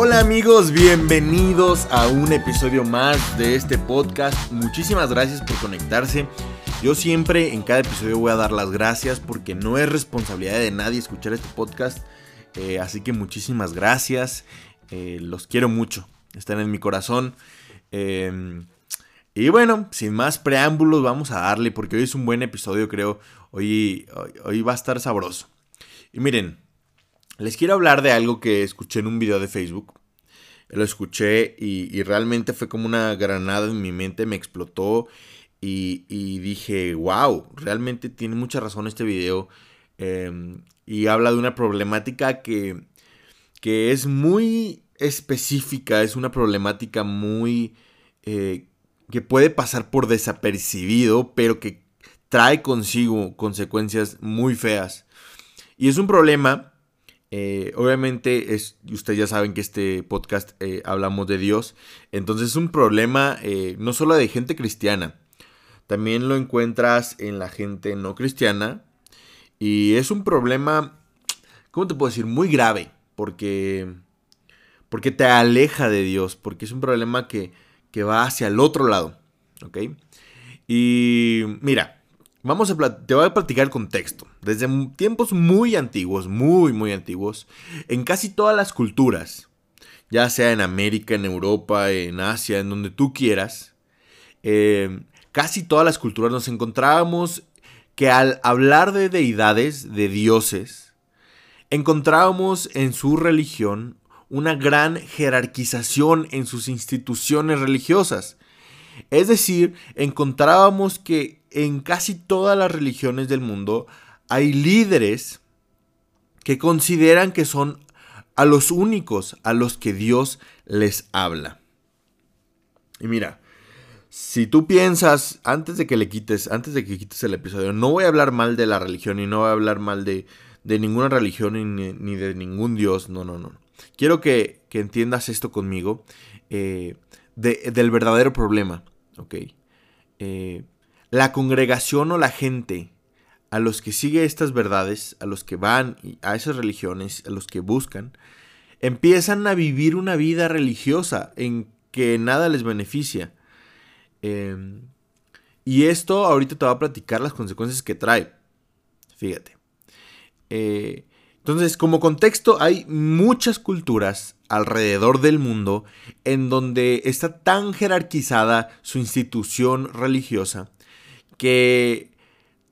Hola amigos, bienvenidos a un episodio más de este podcast. Muchísimas gracias por conectarse. Yo siempre en cada episodio voy a dar las gracias porque no es responsabilidad de nadie escuchar este podcast. Eh, así que muchísimas gracias. Eh, los quiero mucho. Están en mi corazón. Em, y bueno, sin más preámbulos, vamos a darle porque hoy es un buen episodio, creo. Hoy, hoy va a estar sabroso. Y miren, les quiero hablar de algo que escuché en un video de Facebook. Lo escuché y, realmente fue como una granada en mi mente, me explotó y, dije, wow, realmente tiene mucha razón este video. Em, y habla de una problemática que, que es muy específica, es una problemática muy... Eh, que puede pasar por desapercibido, pero que trae consigo consecuencias muy feas. Y es un problema eh, obviamente, es, ustedes ya saben que este podcast eh, hablamos de Dios. Entonces es un problema eh, no solo de gente cristiana, también lo encuentras en la gente no cristiana. Y es un problema, ¿cómo te puedo decir? Muy grave, porque, porque te aleja de Dios, porque es un problema que, que va hacia el otro lado. ¿Ok? Y mira, Vamos a te voy a platicar contexto. Desde tiempos muy antiguos, muy, muy antiguos, en casi todas las culturas, ya sea en América, en Europa, en Asia, en donde tú quieras, eh, casi todas las culturas nos encontrábamos que al hablar de deidades, de dioses, encontrábamos en su religión una gran jerarquización en sus instituciones religiosas. Es decir, encontrábamos que en casi todas las religiones del mundo hay líderes que consideran que son a los únicos a los que Dios les habla. Y mira, si tú piensas, antes de que le quites, antes de que quites el episodio, no voy a hablar mal de la religión y no voy a hablar mal de, ninguna religión ni, de ningún Dios, no, no, no. Quiero que, entiendas esto conmigo, eh, del verdadero problema, ¿ok? Eh, la congregación o la gente a los que sigue estas verdades, a los que van a esas religiones, a los que buscan, empiezan a vivir una vida religiosa en que nada les beneficia. Em, y esto ahorita te va a platicar las consecuencias que trae. Fíjate. Eh, entonces, como contexto, hay muchas culturas alrededor del mundo en donde está tan jerarquizada su institución religiosa que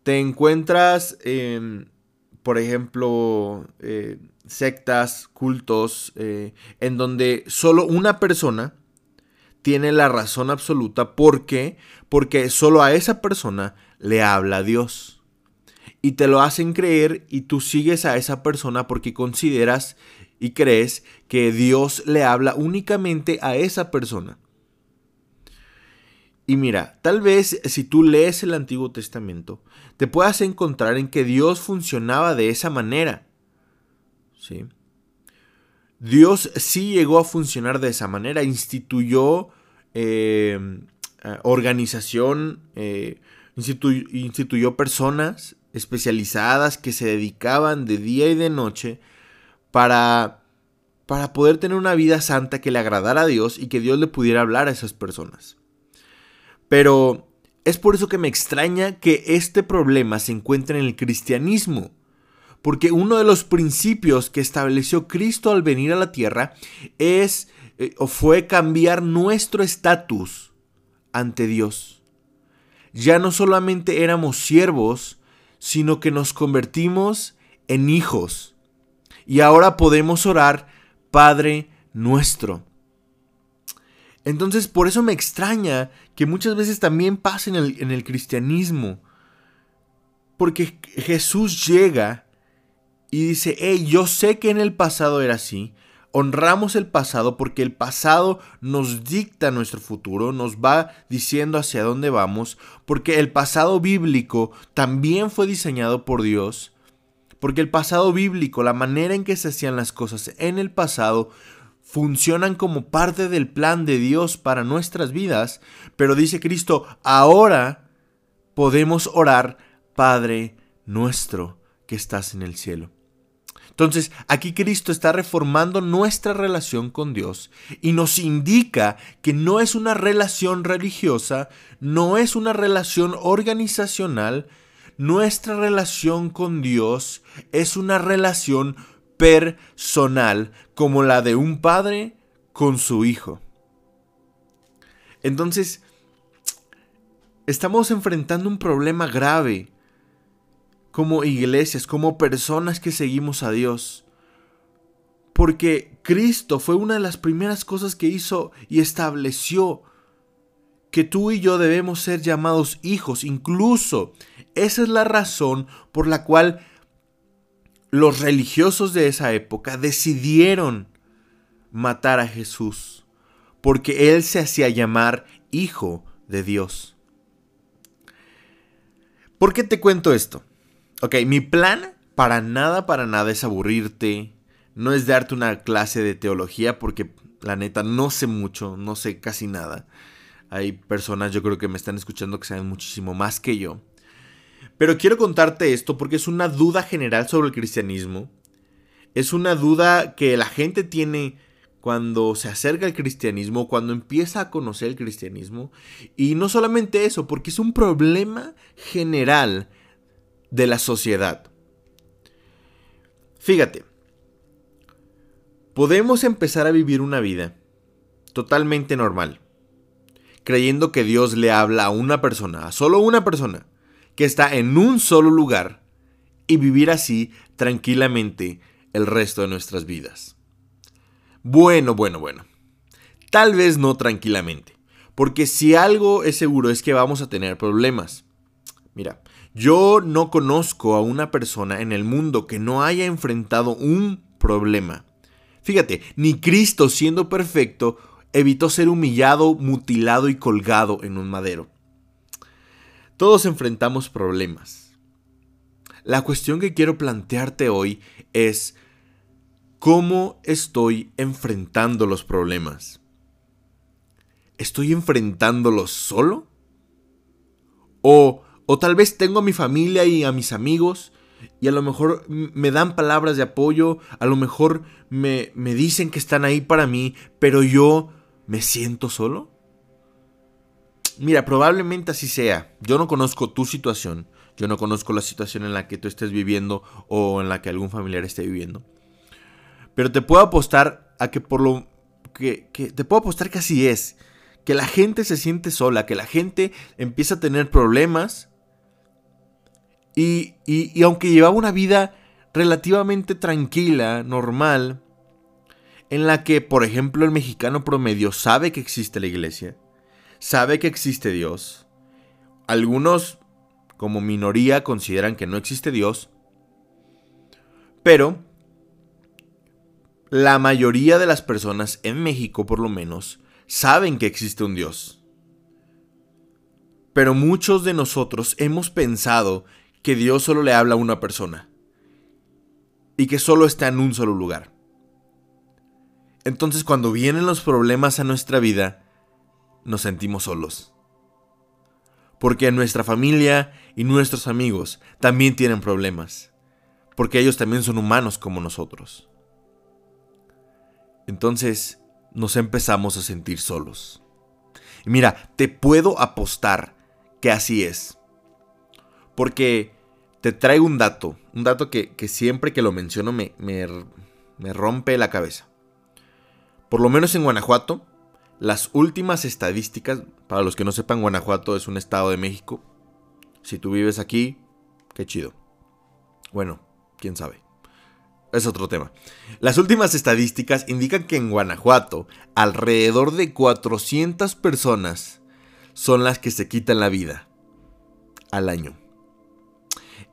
te encuentras, por ejemplo, eh, sectas, cultos, eh, en donde solo una persona tiene la razón absoluta. ¿Por qué? Porque solo a esa persona le habla Dios. Y te lo hacen creer y tú sigues a esa persona porque consideras y crees que Dios le habla únicamente a esa persona. Y mira, tal vez si tú lees el Antiguo Testamento, te puedas encontrar en que Dios funcionaba de esa manera. ¿Sí? Dios sí llegó a funcionar de esa manera, instituyó eh, organización, eh, instituyó personas especializadas que se dedicaban de día y de noche para, para poder tener una vida santa que le agradara a Dios y que Dios le pudiera hablar a esas personas. Pero es por eso que me extraña que este problema se encuentre en el cristianismo. Porque uno de los principios que estableció Cristo al venir a la tierra es eh, o fue cambiar nuestro estatus ante Dios. Ya no solamente éramos siervos, sino que nos convertimos en hijos. Y ahora podemos orar, Padre nuestro. Entonces, por eso me extraña que muchas veces también pase en el, en el cristianismo. Porque Jesús llega y dice, hey, yo sé que en el pasado era así. Honramos el pasado porque el pasado nos dicta nuestro futuro, nos va diciendo hacia dónde vamos, porque el pasado bíblico también fue diseñado por Dios, porque el pasado bíblico, la manera en que se hacían las cosas en el pasado, funcionan como parte del plan de Dios para nuestras vidas, pero dice Cristo, ahora podemos orar, Padre nuestro que estás en el cielo. Entonces, aquí Cristo está reformando nuestra relación con Dios y nos indica que no es una relación religiosa, no es una relación organizacional, nuestra relación con Dios es una relación personal como la de un padre con su hijo. Entonces, estamos enfrentando un problema grave como iglesias, como personas que seguimos a Dios. Porque Cristo fue una de las primeras cosas que hizo y estableció que tú y yo debemos ser llamados hijos. Incluso esa es la razón por la cual los religiosos de esa época decidieron matar a Jesús. Porque él se hacía llamar hijo de Dios. ¿Por qué te cuento esto? Ok, mi plan para nada, para nada es aburrirte. No es darte una clase de teología porque la neta no sé mucho, no sé casi nada. Hay personas yo creo que me están escuchando que saben muchísimo más que yo. Pero quiero contarte esto porque es una duda general sobre el cristianismo. Es una duda que la gente tiene cuando se acerca al cristianismo, cuando empieza a conocer el cristianismo. Y no solamente eso, porque es un problema general de la sociedad. Fíjate, podemos empezar a vivir una vida totalmente normal, creyendo que Dios le habla a una persona, a solo una persona, que está en un solo lugar, y vivir así tranquilamente el resto de nuestras vidas. Bueno, bueno, bueno. Tal vez no tranquilamente, porque si algo es seguro es que vamos a tener problemas. Mira, yo no conozco a una persona en el mundo que no haya enfrentado un problema. Fíjate, ni Cristo siendo perfecto evitó ser humillado, mutilado y colgado en un madero. Todos enfrentamos problemas. La cuestión que quiero plantearte hoy es cómo estoy enfrentando los problemas. ¿Estoy enfrentándolos solo? ¿O o tal vez tengo a mi familia y a mis amigos y a lo mejor me dan palabras de apoyo, a lo mejor me, me dicen que están ahí para mí, pero yo me siento solo. Mira, probablemente así sea. Yo no conozco tu situación, yo no conozco la situación en la que tú estés viviendo o en la que algún familiar esté viviendo. Pero te puedo apostar a que por lo que, que te puedo apostar que así es, que la gente se siente sola, que la gente empieza a tener problemas y, aunque llevaba una vida relativamente tranquila, normal, en la que, por ejemplo, el mexicano promedio sabe que existe la iglesia, sabe que existe Dios, algunos como minoría consideran que no existe Dios, pero la mayoría de las personas en México, por lo menos, saben que existe un Dios. Pero muchos de nosotros hemos pensado que Dios solo le habla a una persona y que solo está en un solo lugar. Entonces cuando vienen los problemas a nuestra vida, nos sentimos solos. Porque nuestra familia y nuestros amigos también tienen problemas. Porque ellos también son humanos como nosotros. Entonces nos empezamos a sentir solos. Y mira, te puedo apostar que así es. Porque te traigo un dato, un dato que, siempre que lo menciono me, me rompe la cabeza. Por lo menos en Guanajuato, las últimas estadísticas, para los que no sepan, Guanajuato es un estado de México. Si tú vives aquí, qué chido. Bueno, quién sabe. Es otro tema. Las últimas estadísticas indican que en Guanajuato alrededor de 400 personas son las que se quitan la vida al año.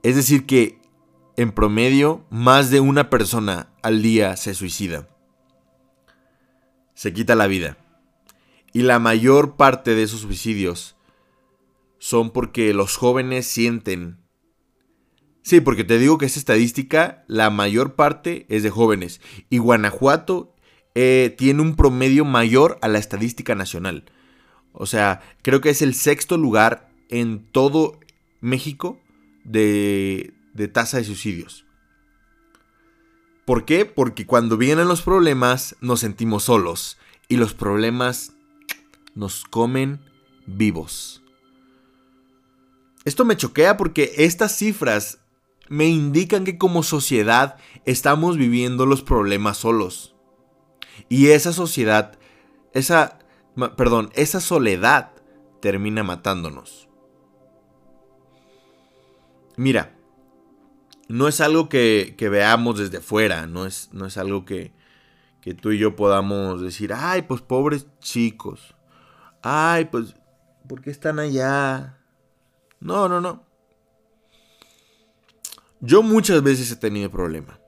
Es decir, que en promedio más de una persona al día se suicida. Se quita la vida. Y la mayor parte de esos suicidios son porque los jóvenes sienten... Sí, porque te digo que esa estadística, la mayor parte es de jóvenes. Y Guanajuato eh, tiene un promedio mayor a la estadística nacional. O sea, creo que es el sexto lugar en todo México de, tasa de suicidios. ¿Por qué? Porque cuando vienen los problemas nos sentimos solos y los problemas nos comen vivos. Esto me choquea porque estas cifras me indican que como sociedad estamos viviendo los problemas solos. Y esa sociedad, esa, perdón, esa soledad termina matándonos. Mira, no es algo que, veamos desde fuera, no es, no es algo que, que tú y yo podamos decir, ay, pues pobres chicos, ay, pues, ¿por qué están allá? No, no, no. Yo muchas veces he tenido problema.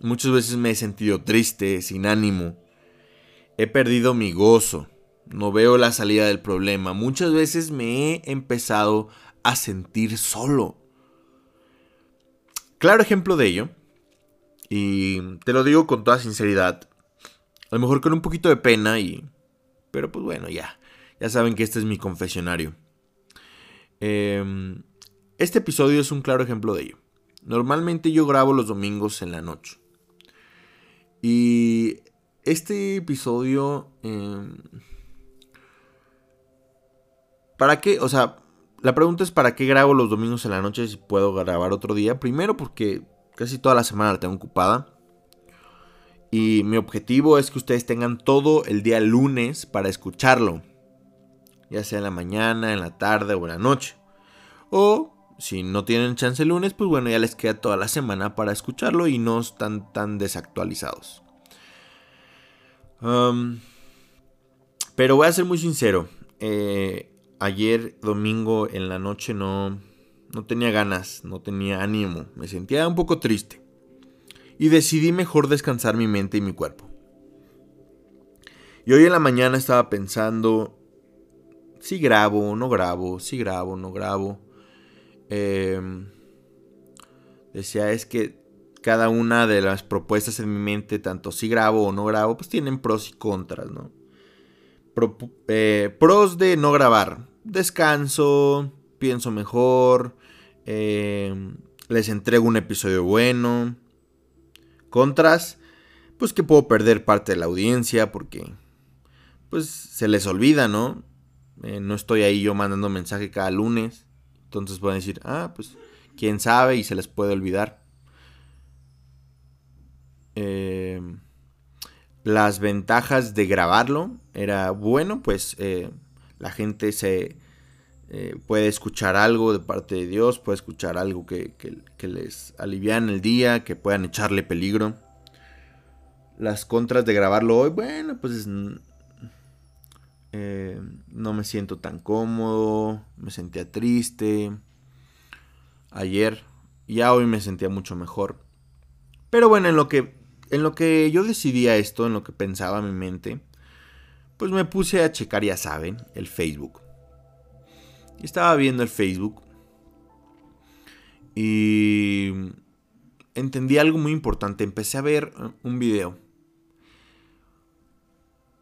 Muchas veces me he sentido triste, sin ánimo. He perdido mi gozo. No veo la salida del problema. Muchas veces me he empezado a sentir solo. Claro ejemplo de ello, y te lo digo con toda sinceridad, a lo mejor con un poquito de pena y... Pero pues bueno, ya. Ya saben que este es mi confesionario. Em, este episodio es un claro ejemplo de ello. Normalmente yo grabo los domingos en la noche. Y este episodio... Em, ¿Para qué? O sea, la pregunta es ¿para qué grabo los domingos en la noche si puedo grabar otro día? Primero porque casi toda la semana la tengo ocupada. Y mi objetivo es que ustedes tengan todo el día lunes para escucharlo. Ya sea en la mañana, en la tarde o en la noche. O si no tienen chance el lunes, pues bueno, ya les queda toda la semana para escucharlo y no están tan desactualizados. pero voy a ser muy sincero. Eh, ayer domingo en la noche no, no tenía ganas, no tenía ánimo, me sentía un poco triste. Y decidí mejor descansar mi mente y mi cuerpo. Y hoy en la mañana estaba pensando, si grabo, no grabo, si grabo, no grabo. Em, decía, es que cada una de las propuestas en mi mente, tanto si grabo o no grabo, pues tienen pros y contras, ¿no? Eh, pros de no grabar descanso, pienso mejor, em, les entrego un episodio bueno. Contras, pues que puedo perder parte de la audiencia porque pues se les olvida, ¿no? Eh, no estoy ahí yo mandando mensaje cada lunes. Entonces pueden decir, ah, pues quién sabe y se les puede olvidar. Em, las ventajas de grabarlo era bueno, pues eh, la gente se eh, puede escuchar algo de parte de Dios, puede escuchar algo que, les alivian el día, que puedan echarle peligro. Las contras de grabarlo hoy, bueno, pues eh, no me siento tan cómodo, me sentía triste. Ayer, ya hoy me sentía mucho mejor. Pero bueno, en lo que, en lo que yo decidía esto, en lo que pensaba mi mente, pues me puse a checar, ya saben, el Facebook. Estaba viendo el Facebook y entendí algo muy importante. Empecé a ver un video.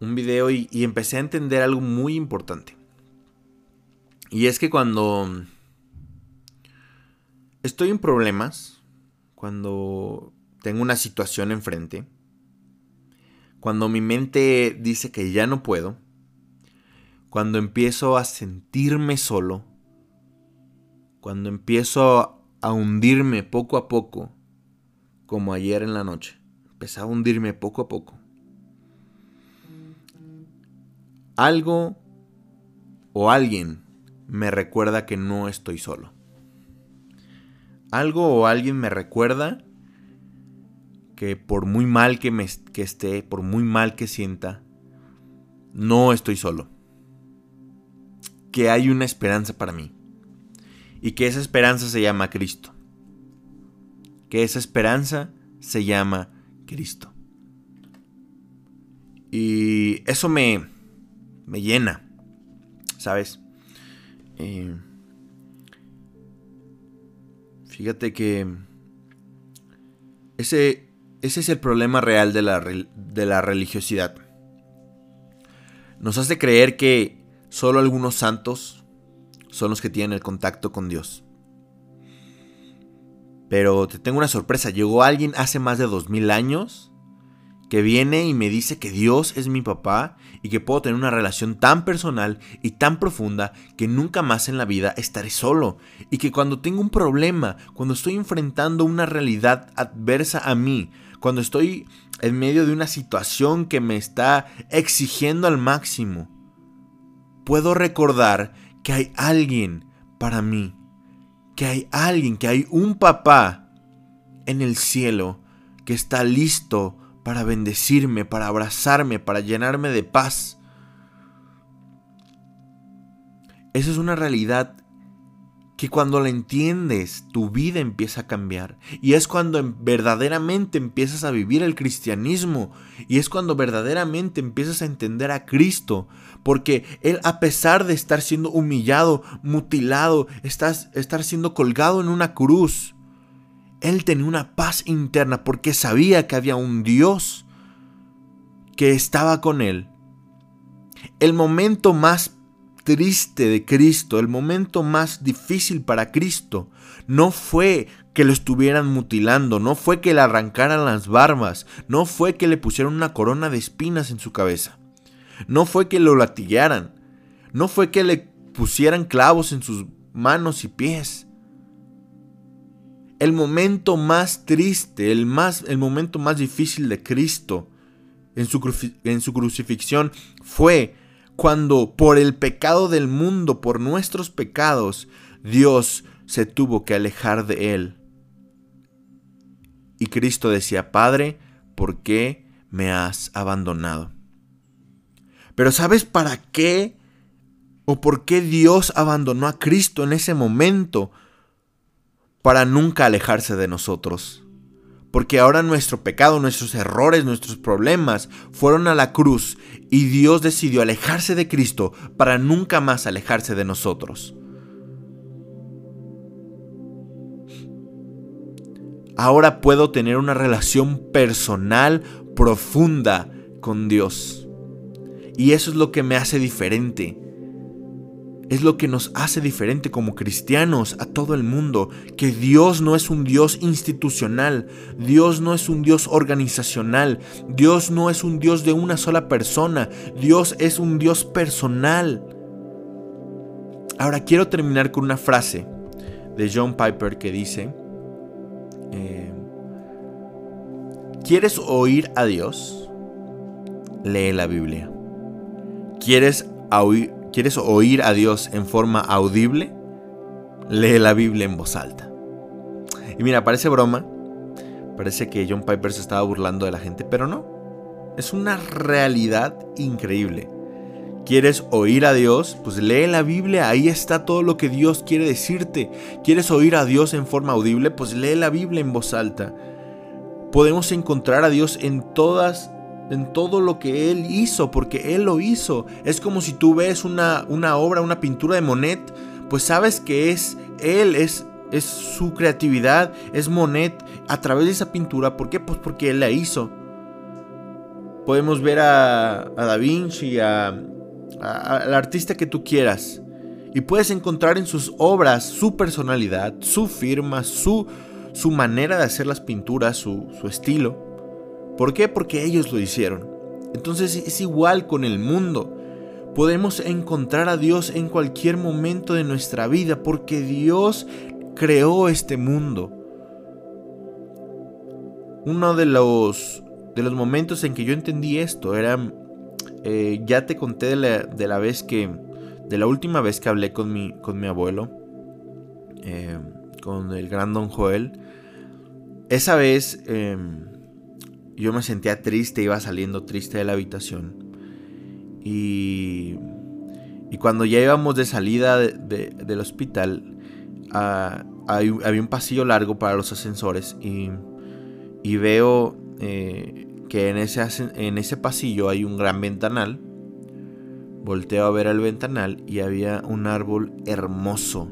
Un video y, y empecé a entender algo muy importante. Y es que cuando estoy en problemas, cuando tengo una situación enfrente, cuando mi mente dice que ya no puedo, cuando empiezo a sentirme solo, cuando empiezo a hundirme poco a poco, como ayer en la noche, empezaba a hundirme poco a poco. Algo o alguien me recuerda que no estoy solo. Algo o alguien me recuerda que por muy mal que, me, que esté, por muy mal que sienta, no estoy solo. Que hay una esperanza para mí. Y que esa esperanza se llama Cristo. Que esa esperanza se llama Cristo. Y eso me, me llena, ¿sabes? Eh, fíjate que ese, ese es el problema real de la, de la religiosidad. Nos hace creer que solo algunos santos son los que tienen el contacto con Dios. Pero te tengo una sorpresa, llegó alguien hace más de dos mil años que viene y me dice que Dios es mi papá y que puedo tener una relación tan personal y tan profunda que nunca más en la vida estaré solo y que cuando tengo un problema, cuando estoy enfrentando una realidad adversa a mí, cuando estoy en medio de una situación que me está exigiendo al máximo, puedo recordar que hay alguien para mí, que hay alguien, que hay un papá en el cielo que está listo para bendecirme, para abrazarme, para llenarme de paz. Esa es una realidad que cuando la entiendes, tu vida empieza a cambiar. Y es cuando verdaderamente empiezas a vivir el cristianismo. Y es cuando verdaderamente empiezas a entender a Cristo. Porque Él, a pesar de estar siendo humillado, mutilado, estar siendo colgado en una cruz, él tenía una paz interna porque sabía que había un Dios que estaba con él. El momento más triste de Cristo, el momento más difícil para Cristo, no fue que lo estuvieran mutilando, no fue que le arrancaran las barbas, no fue que le pusieran una corona de espinas en su cabeza, no fue que lo latillaran, no fue que le pusieran clavos en sus manos y pies. El momento más triste, el, más, el momento más difícil de Cristo en su, en su crucifixión fue cuando por el pecado del mundo, por nuestros pecados, Dios se tuvo que alejar de él. Y Cristo decía, Padre, ¿por qué me has abandonado? Pero ¿sabes para qué? ¿O por qué Dios abandonó a Cristo en ese momento? para nunca alejarse de nosotros. Porque ahora nuestro pecado, nuestros errores, nuestros problemas fueron a la cruz y Dios decidió alejarse de Cristo para nunca más alejarse de nosotros. Ahora puedo tener una relación personal profunda con Dios. Y eso es lo que me hace diferente es lo que nos hace diferente como cristianos a todo el mundo, que Dios no es un Dios institucional, Dios no es un Dios organizacional, Dios no es un Dios de una sola persona, Dios es un Dios personal. Ahora quiero terminar con una frase de John Piper que dice, eh, ¿quieres oír a Dios? Lee la Biblia. ¿Quieres oír ¿Quieres oír a Dios en forma audible? Lee la Biblia en voz alta. Y mira, parece broma. Parece que John Piper se estaba burlando de la gente, pero no. Es una realidad increíble. ¿Quieres oír a Dios? Pues lee la Biblia, ahí está todo lo que Dios quiere decirte. ¿Quieres oír a Dios en forma audible? Pues lee la Biblia en voz alta. Podemos encontrar a Dios en todas en todo lo que él hizo, porque él lo hizo. Es como si tú ves una, una obra, una pintura de Monet, pues sabes que es él, es, es su creatividad, es Monet a través de esa pintura. ¿Por qué? Pues porque él la hizo. Podemos ver a, a Da Vinci, a, al artista que tú quieras. Y puedes encontrar en sus obras su personalidad, su firma, su, su manera de hacer las pinturas, su, su estilo. ¿Por qué? Porque ellos lo hicieron. Entonces es igual con el mundo. Podemos encontrar a Dios en cualquier momento de nuestra vida porque Dios creó este mundo. Uno de los, de los momentos en que yo entendí esto era, eh, ya te conté de la, vez que, de la última vez que hablé con mi, con mi abuelo, eh, con el gran don Joel. Esa vez... Em, yo me sentía triste, iba saliendo triste de la habitación. Y, y cuando ya íbamos de salida del hospital, ah, había un pasillo largo para los ascensores y, y veo eh, que en ese, en ese pasillo hay un gran ventanal. Volteo a ver el ventanal y había un árbol hermoso,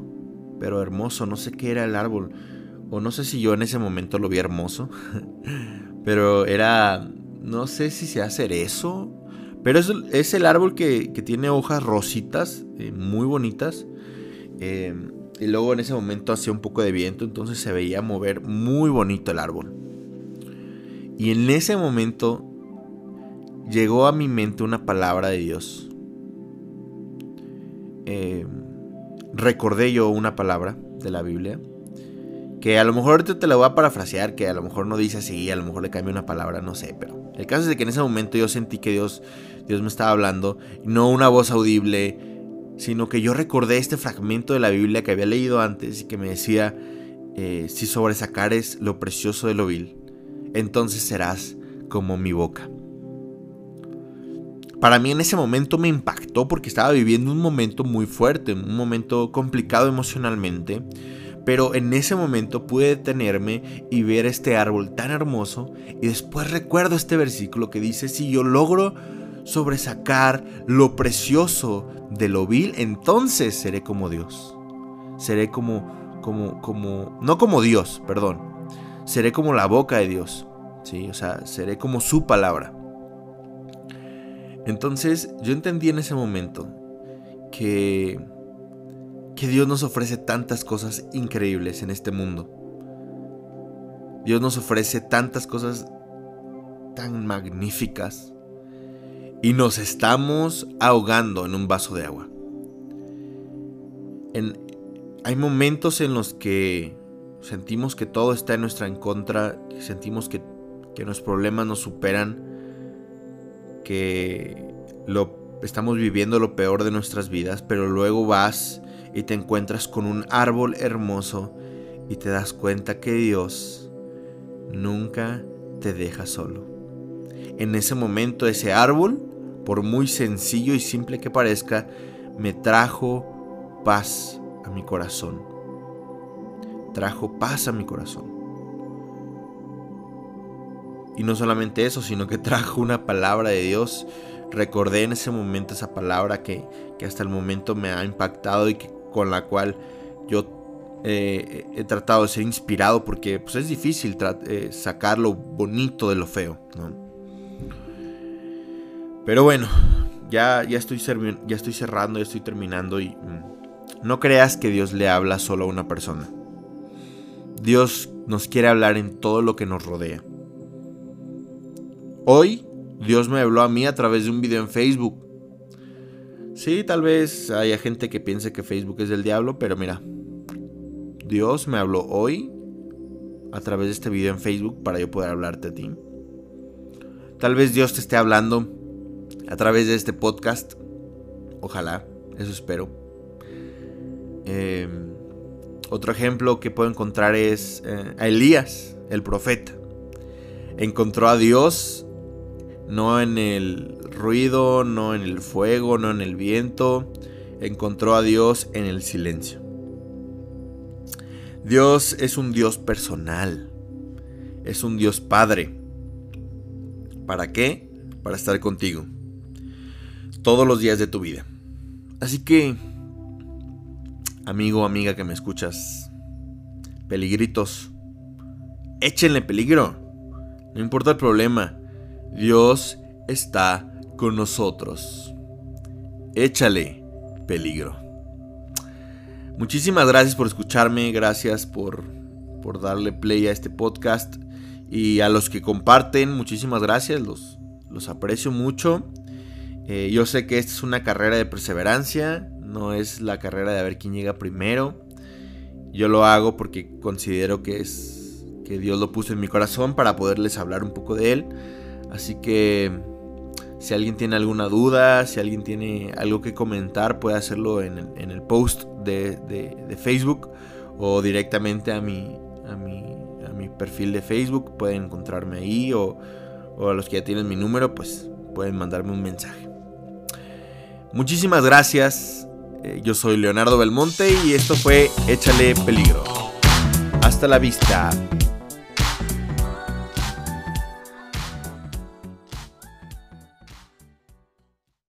pero hermoso, no sé qué era el árbol, o no sé si yo en ese momento lo vi hermoso. Pero era, no sé si se hacer eso. Pero es, es el árbol que, tiene hojas rositas, eh, muy bonitas. Eh, y luego en ese momento hacía un poco de viento, entonces se veía mover muy bonito el árbol. Y en ese momento llegó a mi mente una palabra de Dios. Eh, recordé yo una palabra de la Biblia. Que a lo mejor ahorita te la voy a parafrasear, que a lo mejor no dice así, a lo mejor le cambia una palabra, no sé, pero el caso es de que en ese momento yo sentí que Dios, Dios me estaba hablando, no una voz audible, sino que yo recordé este fragmento de la Biblia que había leído antes y que me decía, eh, si sobresacares lo precioso de lo vil, entonces serás como mi boca. Para mí en ese momento me impactó porque estaba viviendo un momento muy fuerte, un momento complicado emocionalmente, pero en ese momento pude detenerme y ver este árbol tan hermoso y después recuerdo este versículo que dice, si yo logro sobresacar lo precioso de lo vil, entonces seré como Dios. Seré como, como, como, no como Dios, perdón. Seré como la boca de Dios. Sí, o sea, seré como su palabra. Entonces yo entendí en ese momento que, que Dios nos ofrece tantas cosas increíbles en este mundo. Dios nos ofrece tantas cosas tan magníficas y nos estamos ahogando en un vaso de agua. hay momentos en los que sentimos que todo está en nuestra en contra, sentimos que, que los problemas nos superan, que lo, estamos viviendo lo peor de nuestras vidas, pero luego vas y te encuentras con un árbol hermoso y te das cuenta que Dios nunca te deja solo. En ese momento ese árbol por muy sencillo y simple que parezca, me trajo paz a mi corazón. Trajo paz a mi corazón. Y no solamente eso, sino que trajo una palabra de Dios. Recordé en ese momento esa palabra que, hasta el momento me ha impactado y que, con la cual yo eh, he tratado de ser inspirado porque pues, es difícil eh, sacar lo bonito de lo feo. ¿no? Pero bueno, ya, ya, estoy ya estoy cerrando, ya estoy terminando y mm, no creas que Dios le habla solo a una persona. Dios nos quiere hablar en todo lo que nos rodea. Hoy Dios me habló a mí a través de un video en Facebook. Sí, tal vez haya gente que piense que Facebook es del diablo, pero mira, Dios me habló hoy a través de este video en Facebook para yo poder hablarte a ti. Tal vez Dios te esté hablando a través de este podcast. Ojalá, eso espero. Em, otro ejemplo que puedo encontrar es eh, a Elías, el profeta. Encontró a Dios no en el ruido, no en el fuego, no en el viento. Encontró a Dios en el silencio. Dios es un Dios personal. Es un Dios Padre. ¿Para qué? Para estar contigo todos los días de tu vida. Así que, amigo amiga que me escuchas, peligritos, échenle peligro. No importa el problema, Dios está con nosotros. Échale peligro. Muchísimas gracias por escucharme, gracias por, por darle play a este podcast y a los que comparten, muchísimas gracias, los, los aprecio mucho. Eh, yo sé que esta es una carrera de perseverancia, no es la carrera de a ver quién llega primero. Yo lo hago porque considero que es que Dios lo puso en mi corazón para poderles hablar un poco de él. Así que si alguien tiene alguna duda, si alguien tiene algo que comentar, puede hacerlo en el, post de, Facebook o directamente a mi, a a mi perfil de Facebook. Pueden encontrarme ahí o, o a los que ya tienen mi número, pues pueden mandarme un mensaje. Muchísimas gracias. Eh, yo soy Leonardo Belmonte y esto fue Échale Peligro. Hasta la vista.